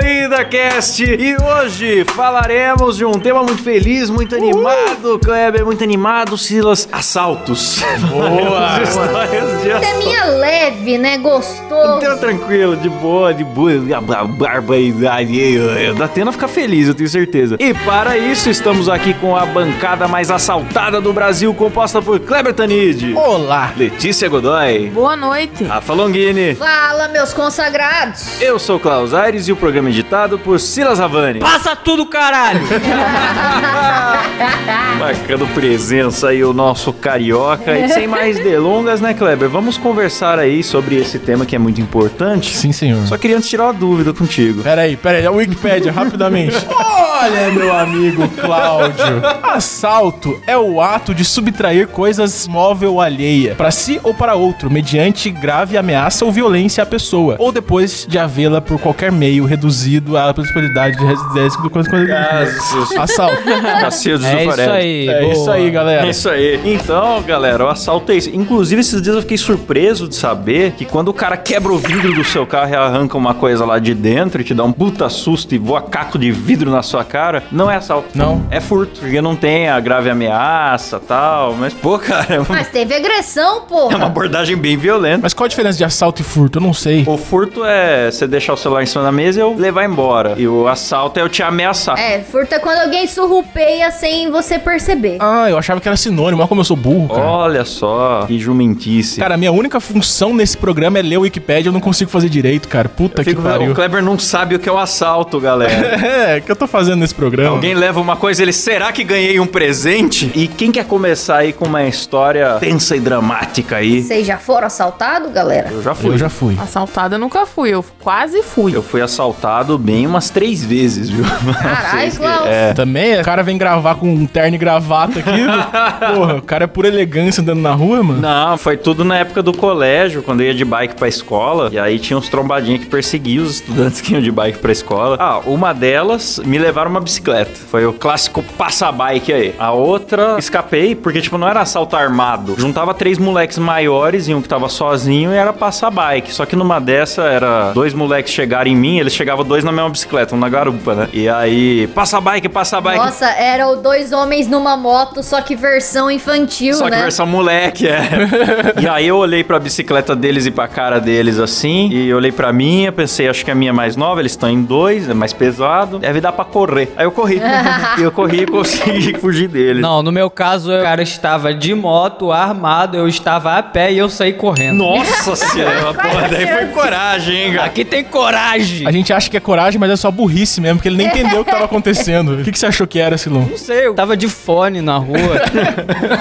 Moída Cast e hoje falaremos de um tema muito feliz, muito animado, Kleber, muito animado, Silas, assaltos. Boa! Histórias de assaltos. Teminha leve, né? Gostoso. Então, tranquilo, de boa, de boa, a barbaridade. Da Atena fica feliz, eu tenho certeza. E para isso, estamos aqui com a bancada mais assaltada do Brasil, composta por Kleber Tanid, Olá! Letícia Godoy, Boa noite. Rafa Longini. Fala, meus consagrados. Eu sou o Klaus Aires e o programa é editado por Silas Havani. Passa tudo, caralho! Marcando presença aí o nosso carioca. E sem mais delongas, né, Kleber? Vamos conversar aí sobre esse tema que é muito importante. Sim, senhor. Só queria antes tirar uma dúvida contigo. Peraí, peraí, é o Wikipedia, rapidamente. Olha, meu amigo Cláudio. Assalto é o ato de subtrair coisas móvel alheia, para si ou para outro, mediante grave ameaça ou violência à pessoa, ou depois de havê-la por qualquer meio reduzido à possibilidade de residência do coisa. Assalto. Cacildo É isso aí. É boa. isso aí, galera. É isso aí. Então, galera, o assalto é isso. Inclusive, esses dias eu fiquei surpreso de saber que quando o cara quebra o vidro do seu carro e arranca uma coisa lá de dentro e te dá um puta susto e voa caco de vidro na sua cara, não é assalto. Não. É furto, porque não tem a grave ameaça tal. Mas, pô, cara, é uma, Mas teve agressão, é uma abordagem bem violenta. Mas qual a diferença de assalto e furto? Eu não sei. O furto é você deixar o celular em cima da mesa e eu levar embora. E o assalto é eu te ameaçar. É, furto é quando alguém surrupeia sem você perceber. Ah, eu achava que era sinônimo. Olha como eu sou burro, cara. Olha só, que jumentice. Cara, a minha única função nesse programa é ler o Wikipedia, eu não consigo fazer direito, cara. Puta que Fico- pariu. o Kleber não sabe o que é o assalto, galera. É, o que eu tô fazendo nesse programa? Alguém leva uma coisa, ele, será que ganhei um presente? E quem quer começar aí com uma história tensa e dramática aí? Vocês já foram assaltados, galera? Eu já fui. Eu já fui. Assaltada eu nunca fui, eu quase fui. Eu fui assaltado bem umas três vezes, viu? Caralho, Klaus. É. Também, o cara vem gravar com um terno e gravata aqui. Porra, o cara é pura elegância andando na rua, mano. Não, foi tudo na época do colégio, quando eu ia de bike pra escola. E aí tinha uns trombadinhos que perseguiam os estudantes que iam de bike pra escola. Ah, uma delas me levaram uma bicicleta. Foi o clássico passa-bike aí. A outra, escapei, porque, tipo, não era assalto armado. Juntava três moleques maiores e um que tava sozinho e era passa-bike. Só que numa dessa era dois moleques chegarem em mim, eles chegavam dois na mesma bicicleta, um na garupa, né? E aí, passa-bike, passa-bike. Nossa, eram dois homens numa moto, só que versão infantil, Só que né? versão moleque, é. e aí eu olhei pra bicicleta deles e pra cara deles assim, e olhei pra minha, pensei, acho que a minha é mais nova, eles estão em dois, é mais pesado, deve dar pra correr. Aí eu corri. e eu corri e consegui fugir deles. Não, no meu caso, o cara estava de moto, armado, eu estava a pé e eu saí correndo. Nossa senhora, porra, daí foi coragem, hein, cara. Aqui tem coragem! A gente acha que é coragem, mas é só burrice mesmo, porque ele nem entendeu o que tava acontecendo. O que, que você achou que era, Silon? Não sei, eu tava de fone na rua.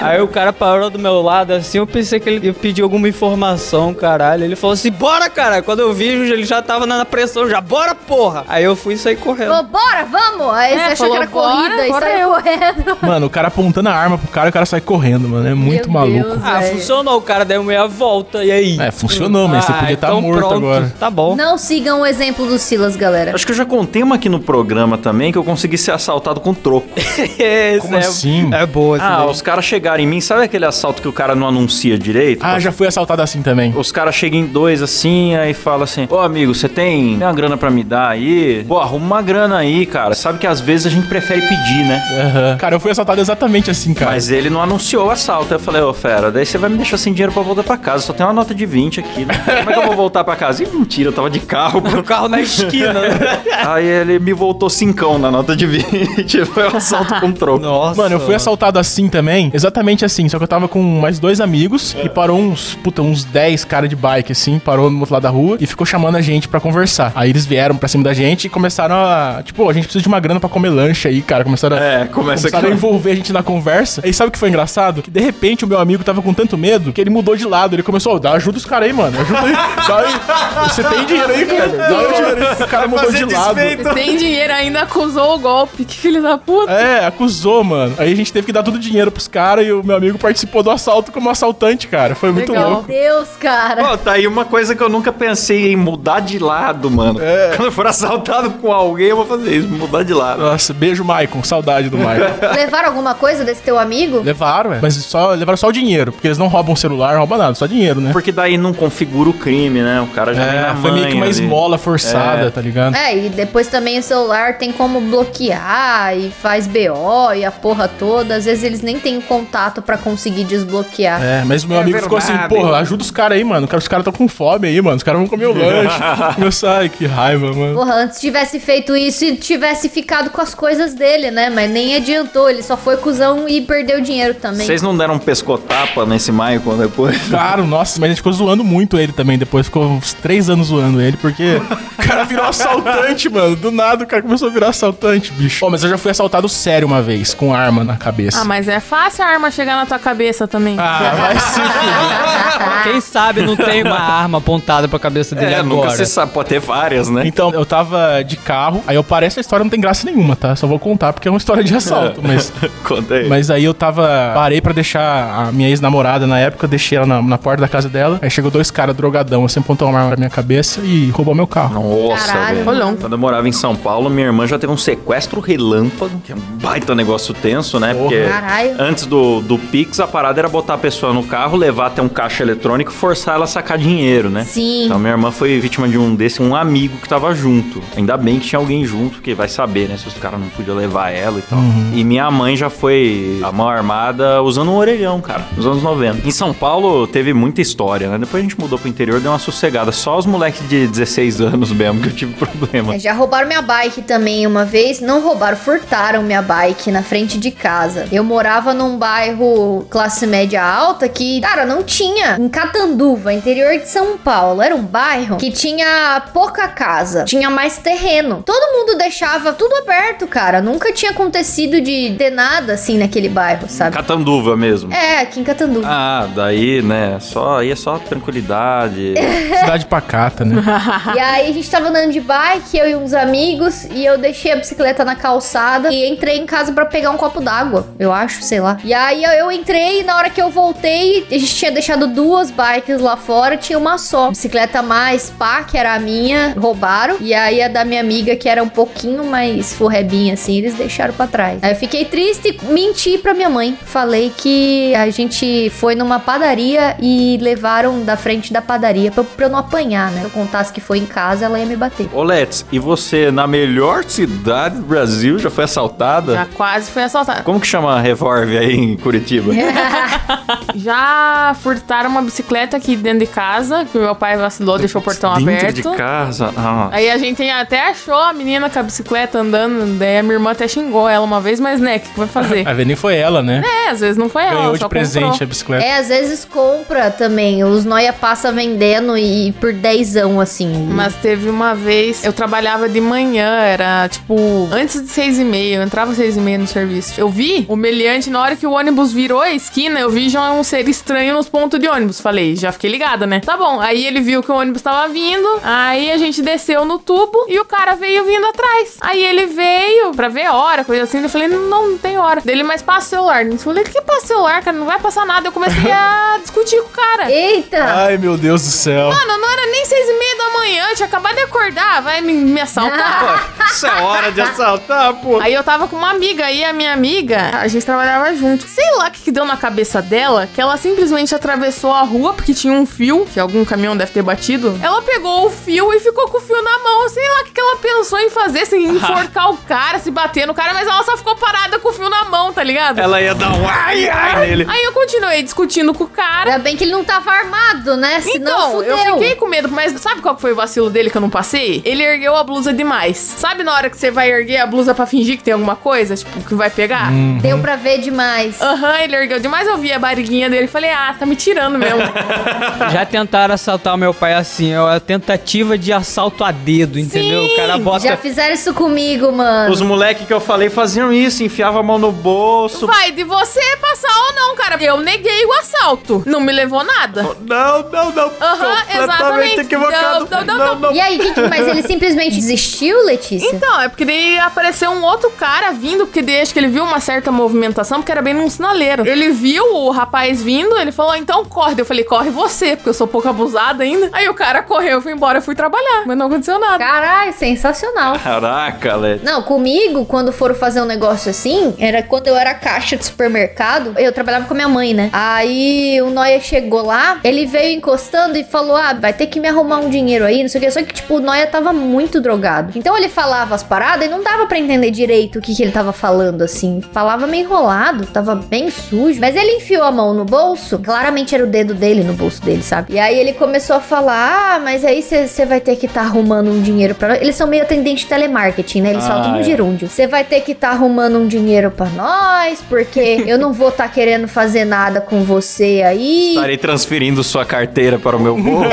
Aí o cara parou do meu lado assim, eu pensei que ele ia pedir alguma informação, caralho. Ele falou assim: bora, cara. Quando eu vi, ele já tava na pressão, já bora, porra. Aí eu fui e saí correndo. Falou, bora, vamos! Aí É, você achou falou, que era bora, corrida e bora saiu eu. correndo. Mano, o cara apontando a arma pro cara e o cara sai correndo, mano. É muito Meu maluco. Deus. Ah, velho. funcionou, o cara deu meia volta, e aí? É, funcionou, mas você podia estar então morto pronto, agora. Tá bom. Não sigam o exemplo do Silas, galera. Acho que eu já contei uma aqui no programa também que eu consegui ser assaltado com troco. Como é, assim? É boa, Ah, daí. os caras chegaram em mim, sabe aquele assalto que o cara não anuncia direito? Ah, já fui assaltado assim também. Os caras chegam em dois assim, aí fala assim: Ô amigo, você tem, tem uma grana pra me dar aí? Pô, arruma uma grana aí, cara. Sabe que às vezes a gente prefere pedir, né? Aham. Cara, eu fui assaltado exatamente assim, cara. Mas ele não anunciou o assalto. Eu falei, ô fera, daí você vai me deixar sem dinheiro pra voltar pra casa. Só tem uma nota de 20 aqui, né? Como é que eu vou voltar pra casa? Ih, mentira, eu tava de carro. O carro na esquina. né? aí ele me voltou cincão na nota de 20. Foi um assalto com troco. Nossa. Mano, eu fui assaltado assim também, exatamente assim, só que eu tava com mais dois amigos e parou uns, puta, uns 10 cara de bike assim, parou no outro lado da rua e ficou chamando a gente pra conversar. Aí eles vieram pra cima da gente e começaram a, tipo, a gente precisa de uma grana pra comer lanche aí, cara, começaram a É, começa Começaram a envolver a gente na conversa. E sabe o que foi engraçado? Que de repente o meu amigo tava com tanto medo que ele mudou de lado. Ele começou, "Ô, dá ajuda os caras aí, mano. Ajuda aí. Dá aí. Você tem dinheiro aí, cara? Dá aí o dinheiro aí. O cara mudou de lado. Tem dinheiro ainda, acusou o golpe. Que filho da puta. É, acusou, mano. Aí a gente teve que dar todo o dinheiro pros caras e o meu amigo participou do assalto como assaltante, cara. Foi muito legal. louco. Deus, cara. Pô, tá aí uma coisa que eu nunca pensei em mudar de lado, mano. É. Quando eu for assaltado com alguém, eu vou fazer isso, mudar de lado. Nossa, beijo, Maicon. Saudade do Maicon. Levaram alguma coisa desse teu amigo? levaram, é. Mas só, levaram só o dinheiro, porque eles não roubam celular, não roubam nada, só dinheiro, né? Porque daí não configura o crime, né? O cara já vem É, na foi meio que uma ali. esmola forçada, É. tá ligado? É, e depois também o celular tem como bloquear e faz BO e a porra toda. Às vezes eles nem têm contato pra conseguir desbloquear. É, mas o meu É amigo ficou assim, verdade. porra, ajuda os caras aí, mano. Os caras estão com fome aí, mano. Os caras vão comer o lanche. Começar, ai, que raiva, mano. Porra, antes tivesse feito isso e tivesse ficado com as coisas dele, né? Mas nem adiantou, ele só foi cuzão e perdeu dinheiro também. Vocês não deram um pescotapa nesse Maicon depois? Claro, nossa, mas a gente ficou zoando muito ele também. Depois ficou uns três anos zoando ele, porque o cara virou assaltante, mano. Do nada o cara começou a virar assaltante, bicho. Pô, mas eu já fui assaltado sério uma vez, com arma na cabeça. Ah, mas é fácil a arma chegar na tua cabeça também. Ah, vai se fuder. Quem sabe não tem uma arma apontada pra cabeça dele É, nunca agora. se sabe, pode ter várias, né? Então, eu tava de carro, aí eu parei, essa história não tem graça nenhuma, tá? Só vou contar porque é uma história de assalto, mas... Conta aí. Mas aí eu tava. Parei pra deixar a minha ex-namorada na época, deixei ela na, na porta da casa dela. Aí chegou dois caras drogadão, assim, apontou uma arma na minha cabeça e roubou meu carro. Nossa, Caralho. velho. Rolão. Quando eu morava em São Paulo, minha irmã já teve um sequestro relâmpago, que é um baita negócio tenso, né? Porque Caralho. antes do, do Pix, a parada era botar a pessoa no carro, levar até um caixa eletrônico e forçar ela a sacar dinheiro, né? Sim. Então minha irmã foi vítima de um desse, um amigo que tava junto. Ainda bem que tinha alguém junto, porque vai saber, né? Se os caras não podiam levar ela e tal. E minha mãe já foi a mão armada usando um orelhão, cara, nos anos 90. Em São Paulo teve muita história, né? Depois a gente mudou pro interior, deu uma sossegada. Só os moleques de 16 anos mesmo que eu tive problema. É, Já roubaram minha bike também uma vez. Não roubaram, furtaram minha bike na frente de casa. Eu morava num bairro classe média alta que, cara, não tinha. Em Catanduva, interior de São Paulo. Era um bairro que tinha pouca casa, tinha mais terreno. Todo mundo deixava tudo aberto, cara. Nunca tinha acontecido de ter nada assim naquele bairro, sabe? Catanduva mesmo. É, aqui em Catanduva. Ah, daí, né? Só aí é só tranquilidade. Cidade pacata, né? E aí a gente tava andando de bike, eu e uns amigos, e eu deixei a bicicleta na calçada e entrei em casa pra pegar um copo d'água, eu acho, sei lá. E aí eu, eu entrei e na hora que eu voltei, a gente tinha deixado duas bikes lá fora, tinha uma só. Bicicleta mais pá, que era a minha, roubaram. E aí a da minha amiga, que era um pouquinho mais forrebinha assim, eles deixaram pra trás. Aí eu fiquei triste e menti pra minha mãe. Falei que a gente foi numa padaria e levaram da frente da padaria pra, pra eu não apanhar, né? Se eu contasse que foi em casa, ela ia me bater. Ô, Let's, e você, na melhor cidade do Brasil, já foi assaltada? Já quase foi assaltado. Como que chama a Revolve aí em Curitiba? Já furtaram uma bicicleta aqui dentro de casa, que o meu pai vacilou, deixou o portão Dentro aberto. de casa? Ah. Aí a gente até achou a menina com a bicicleta andando, daí a minha irmã até xingou ela uma vez, mas né, o que, que vai fazer? A Vê nem foi ela, né? é, às vezes não foi ela, Ganhou só de presente comprou. a bicicleta. É, às vezes compra também. Os noia passa vendendo e por dezão, assim. Mas teve uma vez, eu trabalhava de manhã, era tipo, antes de seis e meia, eu entrava às seis e meia no serviço. Eu vi o meliante, na hora que o ônibus virou a esquina, eu vi já um ser estranho nos pontos de ônibus. Falei, já fiquei ligada, né? Tá bom. Aí ele viu que o ônibus tava vindo, aí a gente desceu no tubo e o cara veio vindo atrás. Aí ele veio pra ver a hora, coisa assim. Eu falei, não, não tem hora. Dele, mas passa o celular. Eu falei, que passa o celular, cara? Não vai passar nada. Eu comecei a discutir com o cara. Eita! Ai, meu Deus do céu. Mano, não era nem seis e meia da manhã, eu tinha acabado de acordar, vai me, me assaltar. Isso é hora de assaltar, pô. Aí eu tava com uma amiga, aí a minha amiga, a gente trabalhava junto. Sei lá o que, que deu na cabeça dela, que ela simplesmente atravessou a rua, porque tinha um fio, que algum caminhão deve ter batido. Ela pegou o fio e ficou com o fio na mão. Sei lá o que, que ela pensou em fazer, assim, enforcar o cara, se bater no cara, mas ela só ficou parada com o fio na mão, tá ligado? Ela ia dar um ai, ai nele. Aí eu continuei discutindo com o cara. Ainda bem que ele não tava armado, né? Senão Então, fudeu. eu fiquei com medo, mas sabe qual que foi o vacilo dele que eu não passei? Ele ergueu a blusa demais. Sabe na hora que você vai erguer a blusa pra fingir que tem alguma coisa, tipo, que vai pegar? Deu pra ver demais. Aham, ele ergueu demais, eu vi a barriguinha dele e falei, ah, tá me tirando mesmo. Já tentaram assaltar o meu pai assim, é uma tentativa de assalto a dedo, entendeu? O cara bota. Já fizeram isso comigo, mano. Os moleques que eu falei faziam isso, enfiavam a mão no bolso. vai de você passar ou não, cara. Eu neguei o assalto. Não me levou nada. Não, não, não. Aham, exatamente. equivocado. Não, não, não, E aí, mas ele simplesmente desistiu, Letícia? Então, é porque daí apareceu um outro cara vindo, porque daí acho que ele viu uma certa movimentação, porque era bem num sinaleiro. Ele viu o rapaz vindo, ele falou, então corre. Eu falei, corre você, porque eu sou pouco abusada ainda. Aí o cara correu, eu fui embora, eu fui trabalhar. Mas não aconteceu nada. Caralho, sensacional. Caraca, Led. Não, comigo, quando foram fazer um negócio assim, era quando eu era caixa de supermercado, eu trabalhava com a minha mãe, né? Aí o Noia chegou lá, ele veio encostando e falou: Ah, vai ter que me arrumar um dinheiro aí, não sei o que. Só que, tipo, o Noia tava muito drogado. Então ele falava as paradas e não dava pra entender direito o que, que ele tava falando, assim. Falava meio enrolado, tava bem sujo. Mas ele enfiou a mão no bolso, claramente era o dedo dele no bolso dele, sabe? E aí ele começou a falar: Ah, mas aí você vai ter que tá arrumando um dinheiro nós. Eles são meio atendente de telemarketing, né? Eles Ah, falam tudo é. gerúndio. Você vai ter que tá arrumando um dinheiro pra nós, porque eu não vou tá querendo fazer nada com você aí. Estarei transferindo sua carteira para o meu bolso.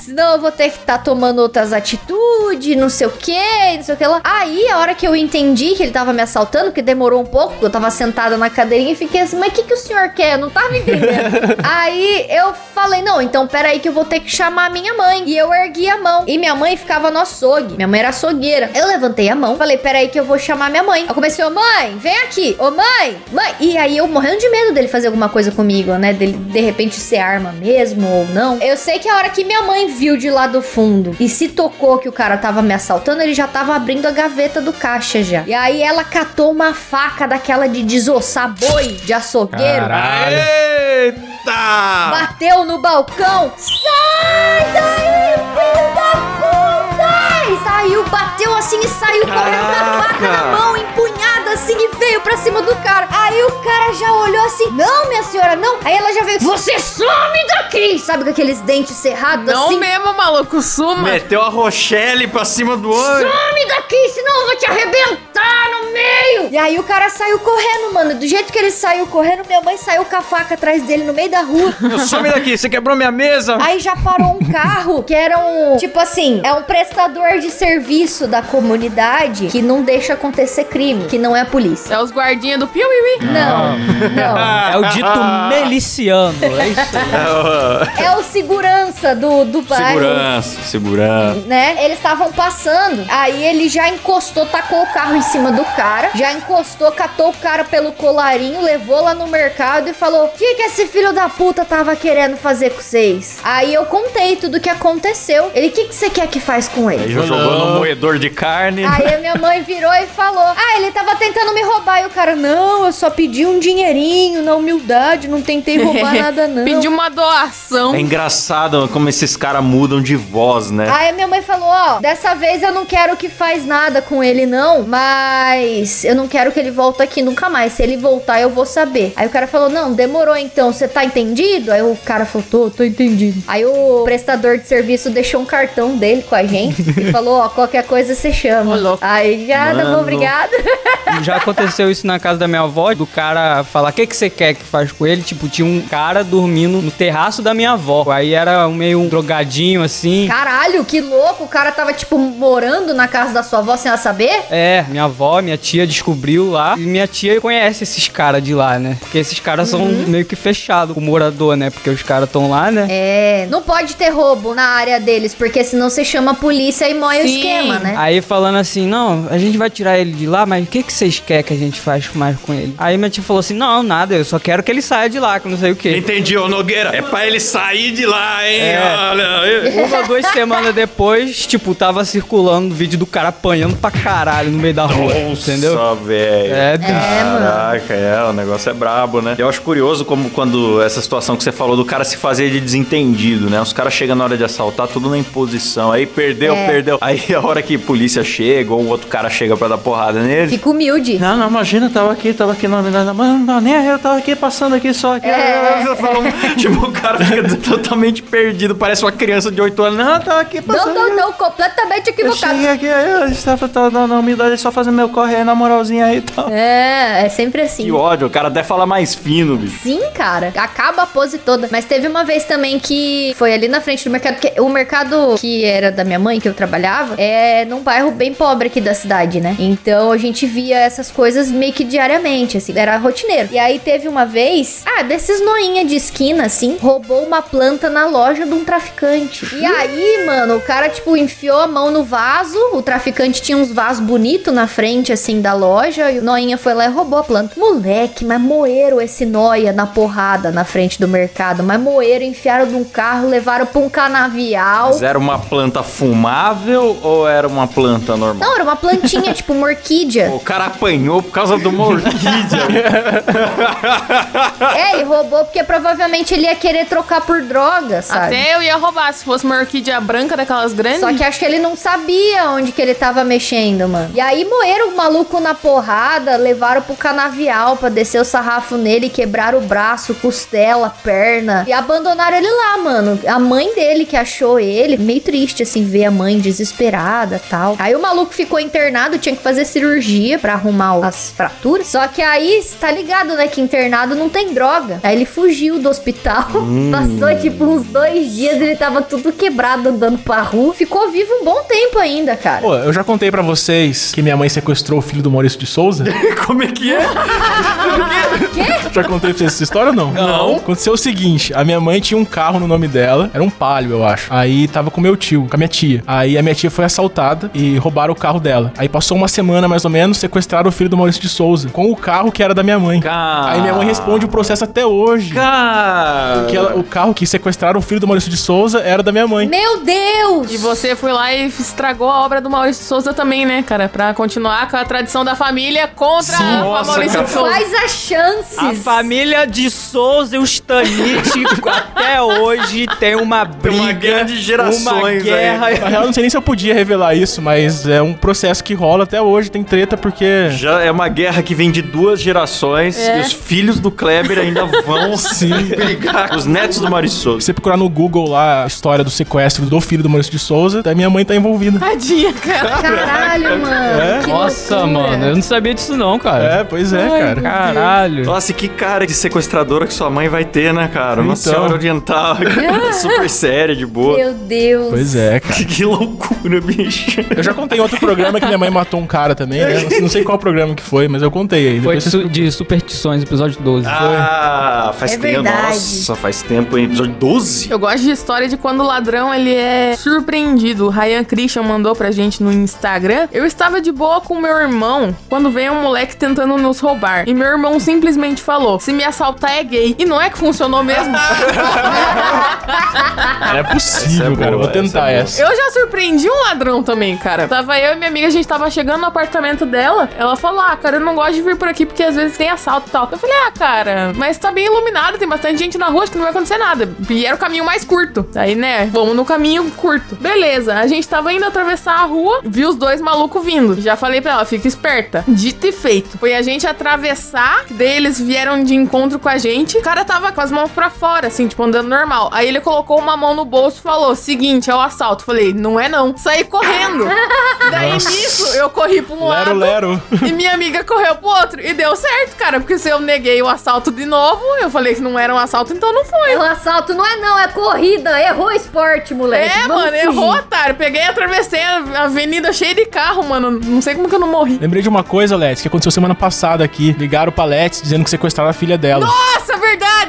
Senão eu vou ter que estar tomando outras atitudes, não sei o que, não sei o que lá. Aí, a hora que eu entendi que ele tava me assaltando, porque demorou um pouco, eu tava sentada na cadeirinha e fiquei assim, mas o que, que o senhor quer? Eu não tava entendendo. aí eu falei, não, então peraí que eu vou ter que chamar a minha mãe. E eu ergui a mão. E minha mãe ficava no açougue. Minha mãe era açougueira. Eu levantei a mão, falei, peraí que eu vou chamar minha mãe. Eu comecei, ô mãe, vem aqui. Ô mãe, mãe. E aí eu morrendo de medo dele fazer alguma coisa comigo, né? Dele de repente ser arma mesmo ou não. Eu sei que a hora que minha mãe viu de lá do fundo e se tocou que o cara tava me assaltando, ele já tava abrindo a gaveta do caixa já. E aí ela catou uma faca daquela de desossar boi de açougueiro. Caralho. Eita! Bateu no balcão. Sai daí, filho da puta! E saiu, bateu assim e saiu correndo com a faca na mão, empunhada assim e veio pra cima do cara. Aí o cara já olhou assim: Não, minha senhora, não. Aí ela já veio: Você some daqui! Sabe com aqueles dentes cerrados Não assim? mesmo, maluco, suma. Meteu a Rochelle pra cima do olho. Some daqui, senão eu vou te arrebentar no meio! E aí o cara saiu correndo, mano. Do jeito que ele saiu correndo, minha mãe saiu com a faca atrás dele no meio da rua. Some daqui, você quebrou minha mesa. Aí já parou um carro que era um. Tipo assim, é um prestador de serviço da comunidade que não deixa acontecer crime, que não é a polícia. É os guardinhas do Piuiui. Não, não. É o dito meliciano, é isso aí. É o segurança do, do bairro. Segurança, segurança. né? Eles estavam passando, aí ele já encostou, tacou o carro em cima do cara, já encostou, catou o cara pelo colarinho, levou lá no mercado e falou: O que que esse filho da puta tava querendo fazer com vocês? Aí eu contei tudo o que aconteceu. Ele: O que que você quer que faz com Aí ele? já jogou no moedor de carne. Aí a minha mãe virou e falou: Ah, ele tava tentando me roubar. E o cara: Não, eu só pedi um dinheirinho na humildade, não tentei roubar nada, não. Pedi uma doação. É engraçado como esses caras mudam de voz, né? Aí a minha mãe falou, ó, dessa vez eu não quero que faz nada com ele não, mas eu não quero que ele volte aqui nunca mais. Se ele voltar, eu vou saber. Aí o cara falou, não, demorou então, você tá entendido? Aí o cara falou, tô, tô entendido. Aí o prestador de serviço deixou um cartão dele com a gente e falou, ó, qualquer coisa você chama. Ô. Aí já, tá Mano. bom, obrigada. Já aconteceu isso na casa da minha avó, do cara falar, o que, que você quer que faz com ele? Tipo, tinha um cara dormindo no terraço da minha avó. Aí era meio um drogadinho, assim. Caralho, que louco, o cara tava, tipo, morando na casa da sua avó sem ela saber? É, minha avó, minha tia descobriu lá. E minha tia conhece esses caras de lá, né? Porque esses caras são meio que fechados com o morador, né? Porque os caras estão lá, né? É, não pode ter roubo na área deles, porque senão você chama a polícia e moe o esquema, né? Aí falando assim, não, a gente vai tirar ele de lá, mas o que, que vocês querem que a gente faça mais com ele? Aí minha tia falou assim, não, nada, eu só quero que ele saia de lá, que não sei o quê. Entendi, ô Nogueira. É pra ele sair de lá, hein? É. Olha. Uma, duas semanas depois, tipo, tava circulando o vídeo do cara apanhando pra caralho no meio da rua, entendeu? Velho. É, É, mano. Caraca, é, o negócio é brabo, né? Eu acho curioso como quando essa situação que você falou do cara se fazer de desentendido, né? Os caras chegam na hora de assaltar, tudo na imposição. Aí perdeu, É. perdeu. Aí a hora que a polícia chega ou o outro cara chega pra dar porrada nele. Fica humilde. Não, não, imagina, tava aqui, tava aqui, não, não, não, não, não, nem eu tava aqui, passando aqui só. Aqui, É. Eu falo, tipo, o cara fica totalmente perdido, parece uma criança de 8 anos. Não, tava aqui Não, passando. não, não, completamente Eu equivocado. cheguei aqui, eu estava tava na, na humildade, só fazendo meu corre aí na moralzinha aí e tal. É, é sempre assim. Que ódio, o cara até fala mais fino, bicho. Sim, cara. Acaba a pose toda. Mas teve uma vez também que foi ali na frente do mercado. Porque o mercado que era da minha mãe, que eu trabalhava, é num bairro bem pobre aqui da cidade, né? Então a gente via essas coisas meio que diariamente, assim. Era rotineiro. E aí teve uma vez, ah, desses noinha de esquina, assim, roubou uma planta na loja de um traficante. E aí, mano, o cara, tipo, enfiou a mão no vaso. O traficante tinha uns vasos bonitos na, frente, assim, da loja, e o Noinha foi lá e roubou a planta. Moleque, mas moeram esse Noia na porrada na frente do mercado. Mas moeram, enfiaram num carro, levaram pra um canavial. Mas era uma planta fumável ou era uma planta normal? Não, era uma plantinha, tipo uma orquídea. O cara apanhou por causa de uma orquídea. É, ele roubou porque provavelmente ele ia querer trocar por droga, sabe? Até eu ia roubar se fosse uma orquídea branca daquelas grandes. Só que acho que ele não sabia onde que ele tava mexendo, mano. E aí moeram o maluco na porrada, levaram pro canavial pra descer o sarrafo nele, quebraram o braço, costela, perna. E abandonaram ele lá, mano. A mãe dele que achou ele, meio triste, assim, ver a mãe desesperada tal. Aí o maluco ficou internado, tinha que fazer cirurgia pra arrumar as fraturas. Só que aí, tá ligado, né, que internado não tem droga. Aí ele fugiu do hospital. Passou, tipo, uns dois dias, ele tava tudo quebrado, andando pra rua. Ficou vivo um bom tempo ainda, cara. Pô, eu já contei pra vocês que minha mãe sequestrou o filho do Maurício de Souza. Como é que é? Quê? Já contei pra vocês essa história ou não? Não. Aconteceu o seguinte: a minha mãe tinha um carro no nome dela, era um palio, eu acho. Aí tava com meu tio, com a minha tia. Aí a minha tia foi assaltada e roubaram o carro dela. Aí passou uma semana mais ou menos, sequestraram o filho do Maurício de Souza com o carro que era da minha mãe. Cara. Aí minha mãe responde o processo até hoje. Cara. Que ela- o carro que sequestraram o filho do Maurício de Souza era da minha mãe. Meu Deus! E você foi lá e estragou a obra do Maurício de Souza também, né, cara? Pra continuar com a tradição da família contra Sim, a nossa, Maurício cara. de Souza. Quais as chances? A família de Souza e os Stanite até hoje tem uma briga. uma guerra de gerações Uma aí. guerra. Na real, eu não sei nem se eu podia revelar isso, mas é um processo que rola até hoje. Tem treta porque. Já é uma guerra que vem de duas gerações É. e os filhos do Kleber ainda vão Sim. brigar com os netos do Maurício Se Souza. você procurar no Google lá a história do sequestro do filho do Maurício de Souza, a minha mãe tá envolvida. Tadinha, cara. Caralho, mano. que Nossa, loucura. mano, eu não sabia disso não, cara. É, pois é, cara. Caralho. Nossa, e que cara de sequestradora que sua mãe vai ter, né, cara? Uma Então. senhora oriental, super séria, de boa. Meu Deus. Pois é, cara. Que loucura, bicho. Eu já contei em outro programa que minha mãe matou um cara também, né? Não sei- qual programa que foi, mas eu contei aí. Foi su- de Superstições, episódio 12. Ah, faz É tempo. verdade. Nossa, faz tempo, hein? Episódio 12? Eu gosto de história de quando o ladrão ele é surpreendido. O Ryan Christian mandou pra gente no Instagram. Eu estava de boa com meu irmão quando veio um moleque tentando nos roubar. E meu irmão simplesmente falou: se me assaltar é gay. E não é que funcionou mesmo? Não é possível, é cara. Eu boa, vou tentar essa é essa. Eu já surpreendi um ladrão também, cara. Tava eu e minha amiga, a gente tava chegando no apartamento dela. Ela falou: Ah, cara, eu não gosto de vir por aqui porque às vezes tem assalto e tal. Eu falei: Ah, cara, mas tá bem iluminado, tem bastante gente na rua, acho que não vai acontecer nada. E era o caminho mais curto. Daí, né, vamos no caminho curto. Beleza, a gente tava indo atravessar a rua, vi os dois malucos vindo. Já falei pra ela: fica esperta. Dito e feito. Foi a gente atravessar, daí eles vieram de encontro com a gente. O cara tava com as mãos pra fora, assim, tipo, andando normal. Aí ele colocou uma mão no bolso e falou: seguinte, é o assalto. Falei, não é não. Saí correndo. Daí Nossa. nisso, eu corri pra um Lero, lado. lero. E minha amiga correu pro outro. E deu certo, cara. Porque se eu neguei o assalto de novo, eu falei que não era um assalto, então não foi. O assalto não é não, é corrida. Errou o esporte, moleque. É, Vamos mano, fugir. errou, otário. Peguei e atravessei a avenida cheia de carro, mano. Não sei como que eu não morri. Lembrei de uma coisa, Let's, que aconteceu semana passada aqui. Ligaram pra Let's dizendo que sequestraram a filha dela. Nossa!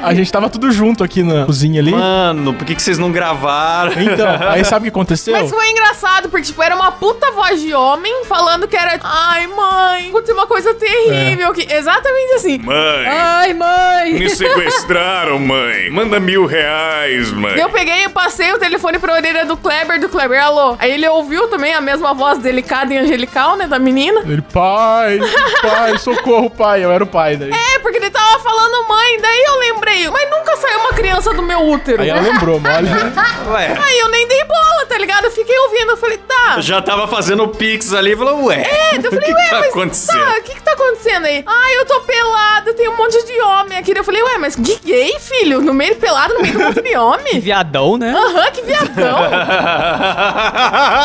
A gente tava tudo junto aqui na cozinha ali. Mano, por que, que vocês não gravaram? Então, aí sabe o que aconteceu? Mas foi engraçado, porque, tipo, era uma puta voz de homem falando que era. Ai, mãe, aconteceu uma coisa terrível. Que... Exatamente assim. Mãe, Ai, mãe. me sequestraram, mãe. Manda mil reais, mãe. Eu peguei e passei o telefone pra orelha do Kleber, do Kleber, alô. Aí ele ouviu também a mesma voz delicada e angelical, né, da menina. Ele, pai, pai, socorro, pai. Eu era o pai daí. É, porque ele tava falando mãe, daí eu lembrei, mas nunca saiu uma criança do meu útero. Aí ela lembrou, mole. Ué, Aí eu nem dei bola, tá ligado? Eu fiquei ouvindo, eu falei, tá. já tava fazendo o pix ali e falou, ué. É, eu o falei, que ué, tá mas acontecendo? tá, o que que tá acontecendo aí? Ai, eu tô pelada, tem um monte de homem aqui. Eu falei, ué, mas que gay, filho? No meio pelado, no meio de um monte de homem? Viadão, né? Aham, que viadão.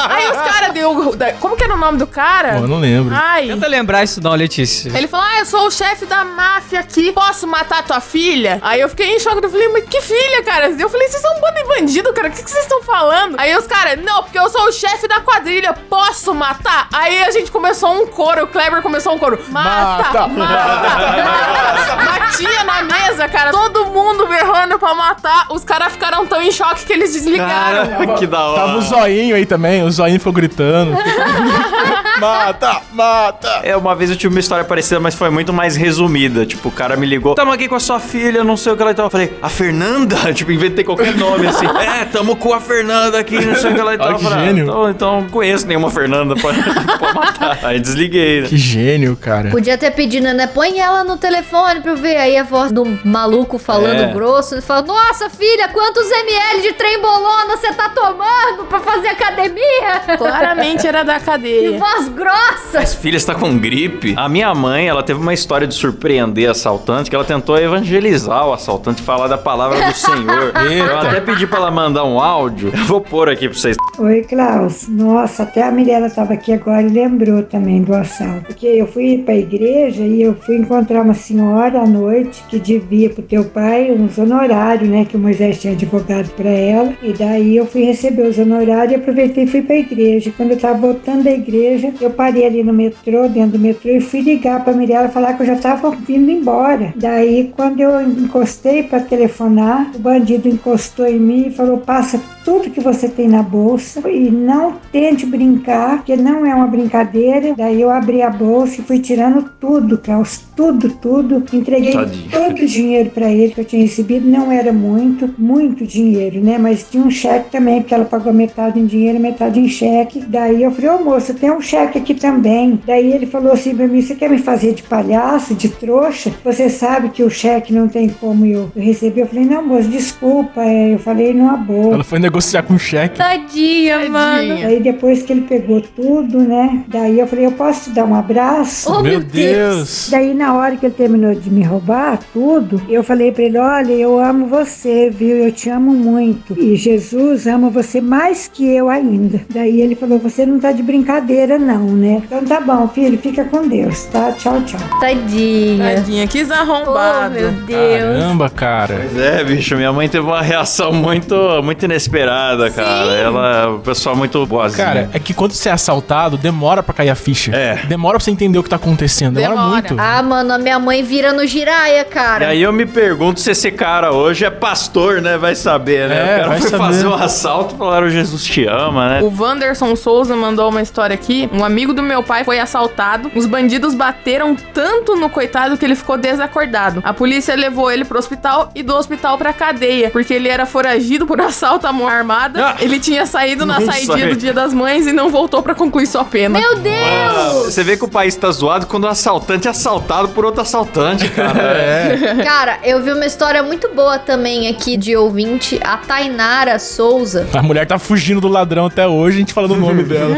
Aí os caras deu. Como que era o nome do cara? Eu não lembro. Ai. Tenta lembrar isso não, Letícia. Ele falou: Ah, eu sou o chefe da máfia aqui. Posso matar tua filha? Aí eu fiquei em choque. Eu falei, mas que filha, cara? Eu falei, vocês são um bando de bandido, cara. O que, que vocês estão falando? Aí os caras, não, porque eu sou o chefe da quadrilha. Posso matar? Aí a gente começou um coro. O Kleber começou um coro. Mata, Mata. mata, mata. Batia na mesa, cara. Todo mundo berrando pra matar. Os caras ficaram tão em choque que eles desligaram. Cara, que da hora. Tava o zoinho aí também, o zoinho ficou gritando. mata, mata. É, uma vez eu tive uma história parecida, mas foi muito mais resumida. Tipo, o cara me ligou, tamo aqui com a sua filha, não sei o que ela e. Eu falei, a Fernanda? Tipo, inventei qualquer nome assim. é, tamo com a Fernanda aqui, não sei o que ela e tal. Que falei, gênio. então, então não conheço nenhuma Fernanda pra, pra matar. Aí desliguei, né? Que gênio, cara. Podia ter pedido, né? Põe ela no telefone pra eu ver. Aí a voz do maluco falando É. grosso. Ele fala: Nossa, filha, quantos ml de trembolona você tá tomando pra fazer academia? Claramente era da Que cadeia. voz grossa! As filhas está com gripe. A minha mãe, ela teve uma história de surpreender assaltante, que ela tentou evangelizar o assaltante, falar da palavra do Senhor. Eu até pedi pra ela mandar um áudio. Eu vou pôr aqui pra vocês. Oi, Klaus. Nossa, até a Mirella estava aqui agora e lembrou também do assalto. Porque eu fui para a igreja e eu fui encontrar uma senhora à noite que devia pro teu pai uns honorários, né? Que o Moisés tinha advogado para ela. E daí eu fui receber os honorários e aproveitei e fui para a igreja. Quando eu estava voltando da igreja, eu parei ali no metrô, dentro do metrô, e fui ligar para a Mirella falar que eu já estava vindo embora. Daí, quando eu encostei para telefonar, o bandido encostou em mim e falou: passa tudo que você tem na bolsa e não tente brincar, porque não é uma brincadeira. Daí eu abri a bolsa e fui tirando tudo, Klaus, tudo, tudo. Entreguei Tadinho. todo o dinheiro para ele que eu tinha recebido, não era muito, muito dinheiro, né? Mas tinha um cheque também, porque ela pagou metade em dinheiro, metade em cheque. Daí eu falei, ô moço, tem um cheque aqui também. Daí ele falou assim pra mim, você quer me fazer de palhaço, de trouxa? Você sabe que o cheque não tem como eu receber? Eu falei, não, moço, desculpa. é, Eu falei numa boa. Ela foi negociar com cheque. Tadinha, mano. Tadinha. Aí depois que ele pegou tudo, né? Daí eu falei, eu posso te dar um abraço? Oh, Meu Deus. Daí na hora que ele terminou de me roubar tudo, eu falei pra ele, olha, eu amo você, viu? Eu te amo muito. E Jesus ama você mais que eu ainda. Daí ele falou, você não tá de brincadeira não, né? Então tá bom, filho, fica com Deus, tá? Tchau, tchau. Tadinha. Tadinha, quis Oh, arrombado. meu Deus. Caramba, cara. Pois é, bicho, minha mãe teve uma reação muito, muito inesperada, cara. Ela é uma pessoa muito boazinha. Cara, é que quando você é assaltado, demora pra cair a ficha. É. Demora pra você entender o que tá acontecendo. Demora, Demora. muito. Ah, mano, a minha mãe vira no giraia, E cara. aí eu me pergunto se esse cara hoje é pastor, né? Vai saber, né? É, o cara vai foi saber. fazer um assalto e falaram Jesus te ama, né? O Wanderson Souza mandou uma história aqui. Um amigo do meu pai foi assaltado. Os bandidos bateram tanto no coitado que ele ficou desacordado. A polícia levou ele pro hospital e do hospital pra cadeia, porque ele era foragido por assalto à mão armada. Ah! ele tinha saído na sei. do Dia das Mães e não voltou pra concluir sua pena. Meu Deus! Você vê que o país tá zoado quando o assaltante é assaltado por outro assaltante, cara. É. Cara, eu vi uma história muito boa também aqui de ouvinte, a Tainara Souza. A mulher tá fugindo do ladrão até hoje, a gente falando o nome dela.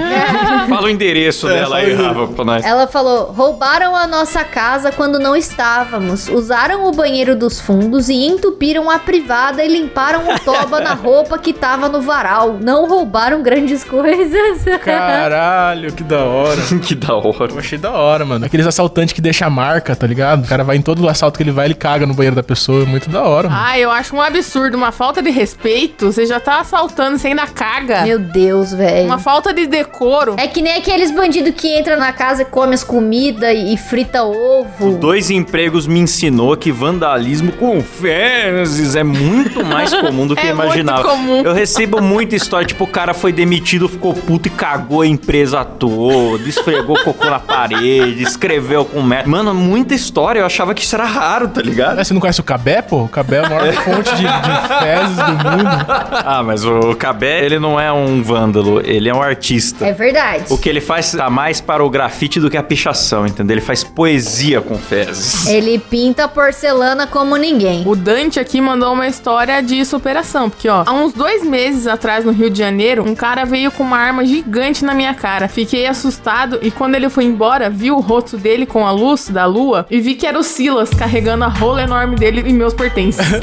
Fala o endereço É, dela aí, Rafa, pra nós. Ela falou: roubaram a nossa casa quando não estávamos, usaram o banheiro dos fundos e entupiram a privada e limparam o toba na roupa que tava no varal. Não roubaram grandes coisas. Caralho, que da hora. que da hora. Eu achei da hora, mano. Aqueles assaltantes que deixam a marca, tá ligado? O cara vai em todo assalto que ele vai, ele caga no banheiro da pessoa. É muito da hora, mano. Ah, eu acho um absurdo, uma falta de respeito. Você já tá assaltando, você ainda caga. Meu Deus, velho. Uma falta de decoro. É que nem aqueles bandidos que entram na casa e come as comidas e frita ovo. Dois empregos me ensinou que vandalismo com fezes é muito mais comum do que É eu muito imaginava. comum. Eu recebo muita história, tipo, o cara foi demitido, ficou puto e cagou a empresa toda, esfregou cocô na parede, escreveu com merda. Mano, muita história, eu achava que isso era raro, tá ligado? Ah, Você não conhece o Cabé, pô? O Cabé é a maior fonte de, de fezes do mundo. Ah, mas o Cabé, ele não é um vândalo, ele é um artista. É verdade. O que ele faz tá mais para o grafite do que a pichação, entendeu? Ele faz poesia com fezes. Ele pinta porcelana como ninguém. O Dante aqui mandou uma história de superação, porque ó, há uns dois meses atrás no Rio de Janeiro, um cara veio com uma arma gigante na minha cara. Fiquei assustado e quando ele foi embora, vi o rosto dele com a luz da lua e vi que era o Silas carregando a rola enorme dele e meus pertences.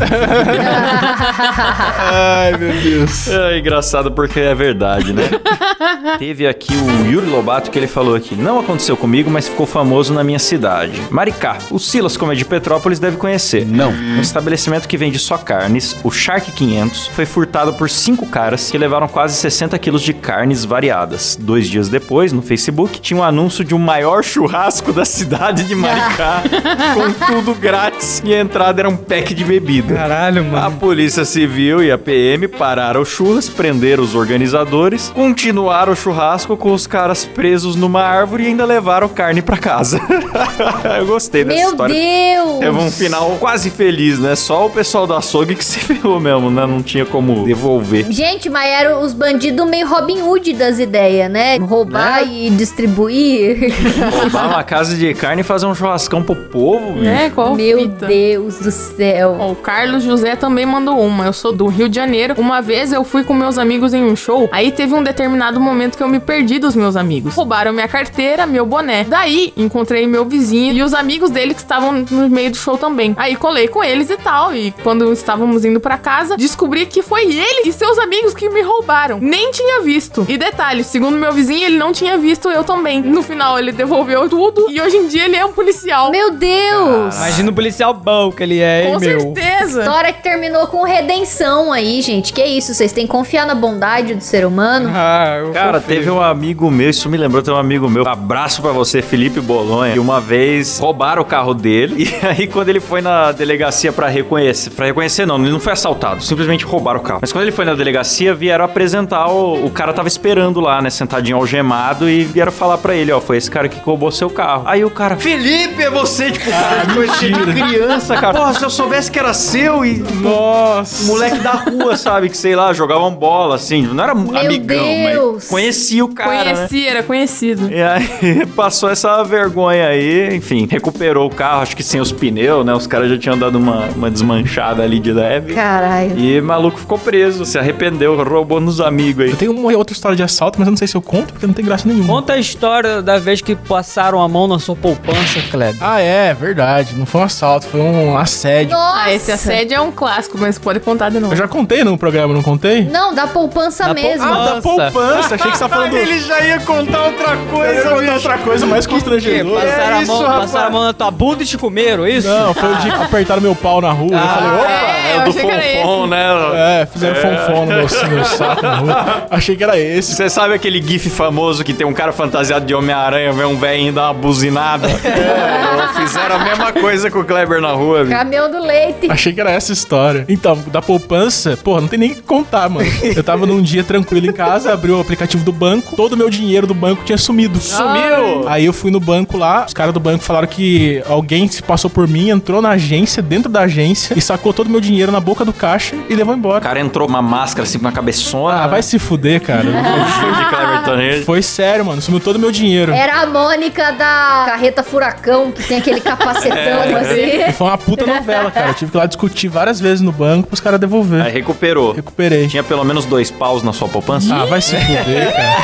Ai, meu Deus. É engraçado porque é verdade, né? Teve aqui o Yuri Lobato que ele falou aqui: não aconteceu comigo, mas ficou famoso na minha cidade. Maricá. O Silas, como é de Petrópolis, deve conhecer. Não. Um estabelecimento que vende só carnes, o Shark 500, foi furtado por cinco caras que levaram quase 60 quilos de carnes variadas. Dois dias depois, no Facebook, tinha um anúncio de um maior churrasco da cidade de Maricá, com tudo grátis. E a entrada era um pack de bebida. Caralho, A mano. Polícia Civil e a PM pararam os churras, prenderam os organizadores, continuaram o churrasco com os caras presos numa árvore e ainda levaram carne pra casa. Eu gostei dessa Meu história. Deus! Teve um final quase feliz, né? Só o pessoal do açougue que se ferrou mesmo, né? Não tinha como devolver. Gente, mas eram os bandidos meio Robin Hood das ideias, né? Roubar e distribuir. Roubar uma casa de carne e fazer um churrascão pro povo, bicho. É, qual Meu fita? Deus do céu. Ó, o Carlos José também mandou uma. Eu sou do Rio de Janeiro. Uma vez eu fui com meus amigos em um show. Aí teve um determinado momento que eu me perdi dos meus amigos. Roubaram minha carteira, meu boné. Daí encontrei meu vizinho e os amigos dele que estavam no meio do show também. Aí colei com eles e tal. E quando estávamos indo pra casa, descobri que foi ele e seus amigos que me roubaram. Nem tinha visto. E detalhe, segundo meu vizinho, ele não tinha visto eu também. No final, ele devolveu tudo e hoje em dia ele é um policial. Meu Deus! Imagina o policial bom que ele é, hein, com meu? certeza. História que terminou com redenção aí, gente. Que isso? Vocês têm que confiar na bondade do ser humano? Ah, eu Cara, confio. teve um amigo meu, isso me lembrou, tem um amigo meu, abraço pra você, Felipe Bolonha, que uma vez roubaram o carro dele, e aí quando ele foi na delegacia pra reconhecer, pra reconhecer não, ele não foi assaltado, simplesmente roubaram o carro. Mas quando ele foi na delegacia, vieram apresentar, o, o cara tava esperando lá, né, sentadinho algemado, e vieram falar pra ele, ó, foi esse cara que roubou seu carro. Aí o cara, Felipe, é você, tipo, cara, coisa de criança, cara. Pô, se eu soubesse que era seu e... Nossa. Moleque da rua, sabe? Que sei lá, jogavam bola, assim. Não era amigão, Deus. mas conhecia o cara. né? Conheci, era conhecido. E aí passou essa vergonha aí, enfim, recuperou o carro, acho que sem os pneus, né? Os caras já tinham dado uma, uma desmanchada ali de leve. Caralho. E maluco ficou preso, se arrependeu, roubou nos amigos aí. Eu tenho uma outra história de assalto, mas eu não sei se eu conto, porque não tem graça nenhuma. Conta a história da vez que passaram a mão na sua poupança, Kleber. Ah, é, verdade. Não foi um assalto, foi um assédio. Nossa! Ah, esse assédio é um clássico, mas pode contar de novo. Eu já contei no programa, não contei? Não, da poupança Da mesmo. Ah, da poupança. Achei que você tava falando... Ele já ia contar outra Eu ia contar outra coisa mais Que? constrangedora. Passaram, É a isso, mão, passaram a mão na tua bunda e te comeram, isso? Não, foi o dia que apertaram meu pau na rua. eu falei, opa! É, É eu o do Fonfon, né? É, fizeram fonfon no meu, no meu saco na rua. Achei que era esse. Você sabe aquele gif famoso que tem um cara fantasiado de Homem-Aranha, vê um velhinho dar uma buzinada? É, fizeram a mesma coisa com o Kleber na rua, viu? Caminhão do leite. Achei que era essa história. Então, da poupança, pô, não tem nem o que contar, mano. Eu tava num dia tranquilo em casa, abri o aplicativo do banco, todo o meu dinheiro do banco tinha sumido. Sumiu! Aí eu fui no banco lá, os caras do banco falaram que alguém se passou por mim, entrou na agência, dentro da agência, e sacou todo o meu dinheiro na boca do caixa e levou O embora. cara entrou uma máscara assim, com uma cabeçona. Ah, vai se fuder, cara. Foi sério, mano. Sumiu todo o meu dinheiro. Era a Mônica da carreta furacão, que tem aquele capacetão E assim. foi uma puta novela, cara. Eu tive que ir lá discutir várias vezes no banco pros caras devolver. Aí recuperou. Recuperei. Tinha pelo menos dois paus na sua poupança? Ah, vai se fuder, cara.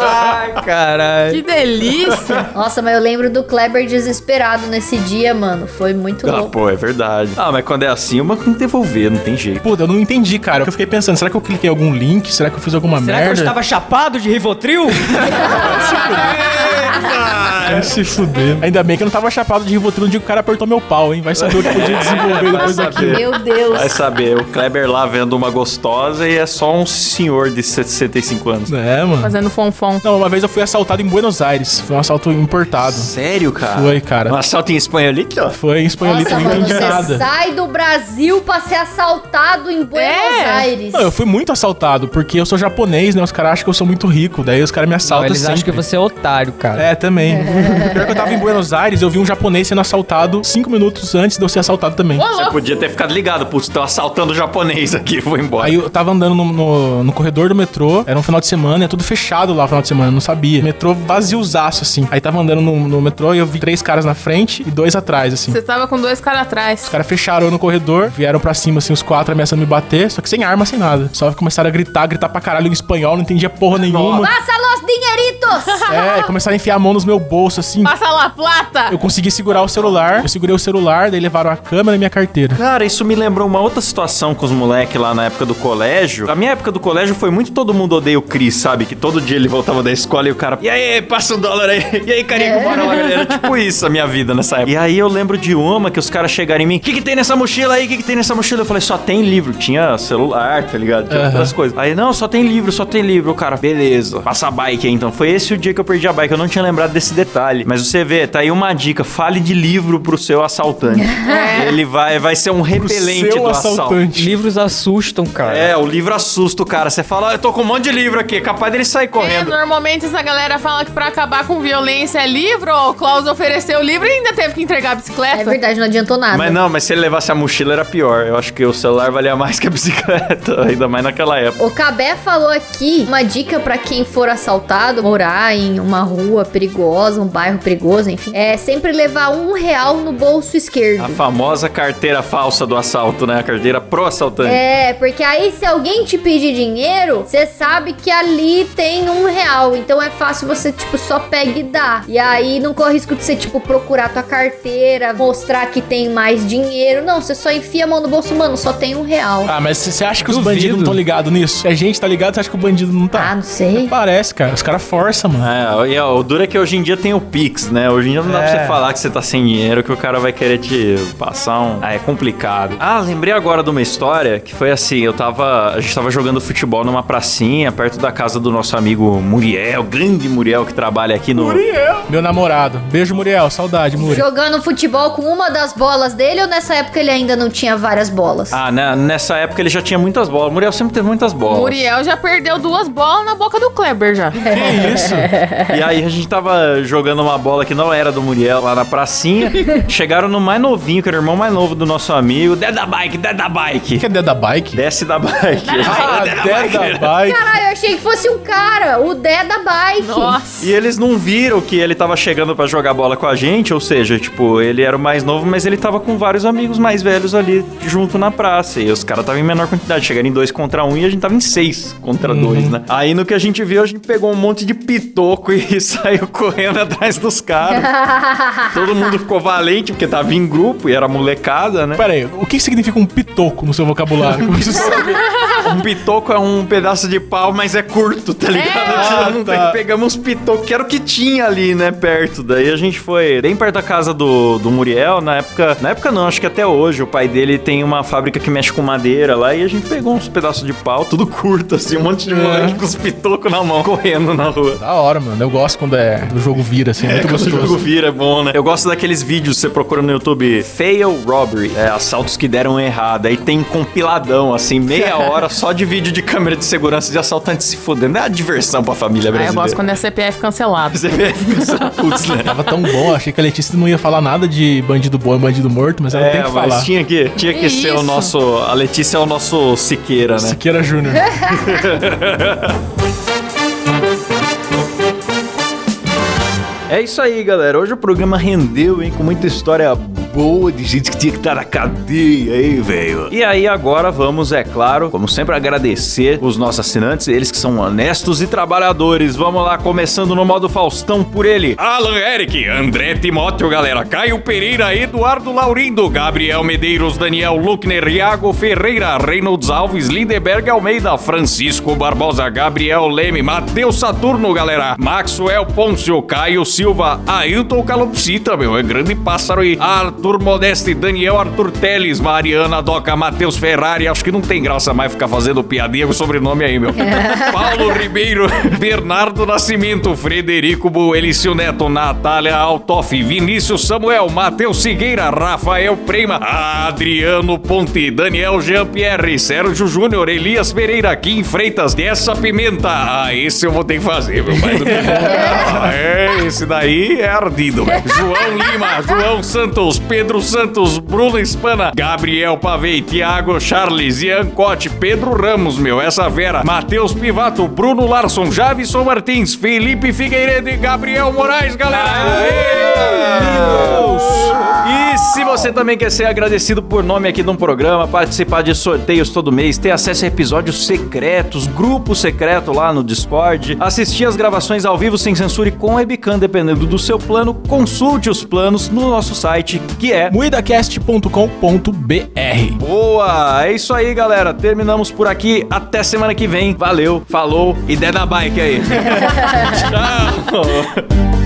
Ai, caralho. Que delícia. Nossa, mas eu lembro do Kleber desesperado nesse dia, mano. Foi muito Ah, louco. pô, é verdade. Ah, mas quando é assim, uma tem que devolver, não tem jeito. Puta, eu não entendi, cara. Eu fiquei pensando, será que eu cliquei em algum link? Será que eu fiz alguma Será que eu merda? estava chapado de Rivotril? Vai se fuder. Ainda bem que eu não tava chapado de Rivotril no dia que o cara apertou meu pau, hein? Vai saber o que podia desenvolver depois daquilo. Meu Deus. Vai saber, o Kleber lá vendo uma gostosa e é só um senhor de 65 anos. É, mano. Fazendo fonfon. Não, uma vez eu fui assaltado em Buenos Aires. Foi um assalto importado. Sério, cara? Foi, cara. Um assalto em espanholito? Foi em espanholito, Nossa, eu não entendi nada. sai do Brasil pra ser assaltado em Buenos É. Aires. Não, eu fui muito assaltado, porque eu sou japonês, né? Os caras acham que eu sou muito rico, daí os caras me Não, assaltam eles sempre. acham que você é otário, cara. É, também. Pior que eu tava em Buenos Aires, eu vi um japonês sendo assaltado cinco minutos antes de eu ser assaltado também. Você podia ter ficado ligado, putz, estão assaltando o japonês aqui, vou embora. Aí eu tava andando no, no, no corredor do metrô, era um final de semana, é tudo fechado lá no final de semana, eu não sabia. Metrô vaziozaço, assim. Aí tava andando no, no metrô e eu vi três caras na frente e dois atrás, assim. Você tava com dois caras atrás. Os caras fecharam no corredor, vieram pra cima, assim, os quatro ameaçando me bater, só que sem arma, sem nada. Só começaram a gritar, gritar pra caralho em espanhol, não entendia porra nenhuma. Passa los dinheiritos! É, começaram a enfiar a mão nos meus bolsos, assim. Passa lá, plata! Eu consegui segurar o celular, eu segurei o celular, daí levaram a câmera e minha carteira. Cara, isso me lembrou uma outra situação com os moleques lá na época do colégio. A minha época do colégio foi muito todo mundo odeia o Cris, sabe? Que todo dia ele voltava da escola e o cara, e aí, passa um dólar aí. E aí, carinha, bora lá. Era tipo isso a minha vida nessa época. E aí eu lembro de uma que os caras chegaram em mim, o que que tem nessa mochila aí? O que que tem nessa mochila? Eu falei, só tem livro. Tinha celular, tá ligado? Tinha Aham. outras coisas. Aí, não, só tem livro, só tem livro. O cara, beleza, passa a bike aí então. Foi esse o dia que eu perdi a bike. Eu não tinha lembrado desse detalhe. Mas você vê, tá aí uma dica. Fale de livro pro seu assaltante. Ele vai, vai ser um repelente Seu do assalto. assaltante. Livros assustam, cara. É, o livro assusta o cara. Você fala, "Ah, eu tô com um monte de livro aqui. É capaz dele sair É, correndo. normalmente essa galera fala que pra acabar com violência é livro. O Klaus ofereceu o livro e ainda teve que entregar a bicicleta. É verdade, não adiantou nada. Mas não, mas se ele levasse a mochila era pior. Eu acho que o celular valia mais que a bicicleta, ainda mais naquela época. O Cabé falou aqui uma dica pra quem for assaltado, morar em uma rua perigosa, um bairro perigoso, enfim. É sempre levar um real no bolso esquerdo. A famosa carteira falsa do assalto, né? A carteira pro assaltante. É, porque aí se alguém te pedir dinheiro, você sabe que ali tem um real. Então é fácil você, tipo, só pega e dá. E aí não corre risco de você, tipo, procurar tua carteira, mostrar que tem mais dinheiro. Não, você só enfia a mão no bolso, mano, só tem um real. Ah, mas você acha que os Duvido. bandidos não estão ligados nisso? Se a gente tá ligado, você acha que o bandido não Ah, tá? não sei. Parece, cara. Os caras forçam, mano. É, e ó, o duro é que hoje em dia tem o Pix, né? Hoje em dia não dá pra É. você falar que você tá sem dinheiro, que o cara vai querer te passar um. Ah, é complicado. Ah, lembrei agora de uma história que foi assim: eu tava. A gente tava jogando futebol numa pracinha, perto da casa do nosso amigo Muriel, grande Muriel, que trabalha aqui no. Meu namorado. Beijo, Muriel. Saudade, Muri. Jogando futebol com uma das bolas dele ou nessa época ele ainda não tinha várias bolas? Ah, né? nessa época ele já tinha muitas bolas. O Muriel sempre teve muitas bolas. Muriel já perdeu duas bolas na boca do Kleber já. Que isso? E aí a gente tava jogando uma bola que não era do Muriel lá na pracinha. Chegaram no mais novinho, que era o irmão mais novo do nosso amigo. Desce da bike, desce da bike. Que é dedo da bike? Desce da bike. Ah, dedo da bike. Caralho, eu achei que fosse um cara, o Dé da bike. Nossa. E eles não viram que ele tava chegando pra jogar bola com a gente, ou seja, tipo, ele era o mais novo, mas ele tava com vários amigos mais velhos ali junto na praça. E os caras estavam em menor quantidade, chegaram em dois contra um e a gente tava em seis contra dois, né? Aí no que a gente viu, a gente pegou um monte de pitoco e saiu correndo atrás dos caras. Todo mundo ficou valente, porque tava em grupo e era molecada, né? Pera aí, o que significa um pitoco no seu vocabulário? Como você sabe? Um pitoco é um pedaço de pau, mas é curto, tá ligado? Ah, Não tá. Pegamos uns pitocos, que era o que tinha ali, né, perto. Daí a gente foi bem perto da casa do, do Muriel, na época... Na época não, acho que até hoje. O pai dele tem uma fábrica que mexe com madeira lá e a gente pegou uns pedaços de pau, tudo curto, assim, um monte de moleque com os pitocos na mão, correndo na rua. Da hora, mano. Eu gosto quando é, o jogo vira, assim. É muito Quando o jogo gostoso. vira é bom, né? Eu gosto daqueles vídeos que você procura no YouTube. Fail Robbery. É, assaltos que deram errado. Aí tem compiladão, assim, meia hora só de vídeo de câmera de segurança de assaltantes se fudendo. É uma diversão pra família Ah, eu brasileira. gosto quando é CPF cancelado. Vê, fica putz, né? Tava tão bom, achei que a Letícia não ia falar nada de bandido bom e bandido morto, mas ela tem É, que mas falar. tinha que, tinha que Que ser o isso? nosso. A Letícia é o nosso Siqueira, né? Siqueira Júnior. É isso aí, galera. Hoje o programa rendeu, hein? Com muita história boa de gente que tinha que estar na cadeia, hein, velho? E aí, agora vamos, é claro, como sempre, agradecer os nossos assinantes, eles que são honestos e trabalhadores. Vamos lá, começando no modo Faustão por ele. Alan Eric, André Timóteo, galera. Caio Pereira, Eduardo Laurindo, Gabriel Medeiros, Daniel Luckner, Iago Ferreira, Reynolds Alves, Lindeberg Almeida, Francisco Barbosa, Gabriel Leme, Matheus Saturno, galera. Maxwell Pôncio, Caio Silva, Ailton Calopsita, meu, é grande pássaro aí. Arthur Modeste, Daniel Arthur Teles, Mariana Doca, Matheus Ferrari. Acho que não tem graça mais ficar fazendo piadinha com sobrenome aí, meu. Paulo Ribeiro, Bernardo Nascimento, Frederico Buelicio Neto, Natália Altoff, Vinícius Samuel, Matheus Figueira, Rafael Prema, Adriano Ponte, Daniel Jean-Pierre, Sérgio Júnior, Elias Pereira, Kim Freitas, Dessa Pimenta. Ah, esse eu vou ter que fazer, meu pai do Ah, É, esse daí é ardido, velho. João Lima, João Santos, Pedro Santos, Bruno Espana, Gabriel Pavei, Thiago Charles, Ian Cote, Pedro Ramos, meu, essa Vera, Matheus Pivato, Bruno Larson, Javison Martins, Felipe Figueiredo e Gabriel Moraes, galera! E se você também quer ser agradecido por nome aqui de um programa, participar de sorteios todo mês, ter acesso a episódios secretos, grupo secreto lá no Discord, assistir as gravações ao vivo sem censura e com webcam, dependendo do seu plano, consulte os planos no nosso site, que é Muidacast.com.br Boa! É isso aí, galera. Terminamos por aqui. Até semana que vem. Valeu, falou e dé da bike aí. Tchau!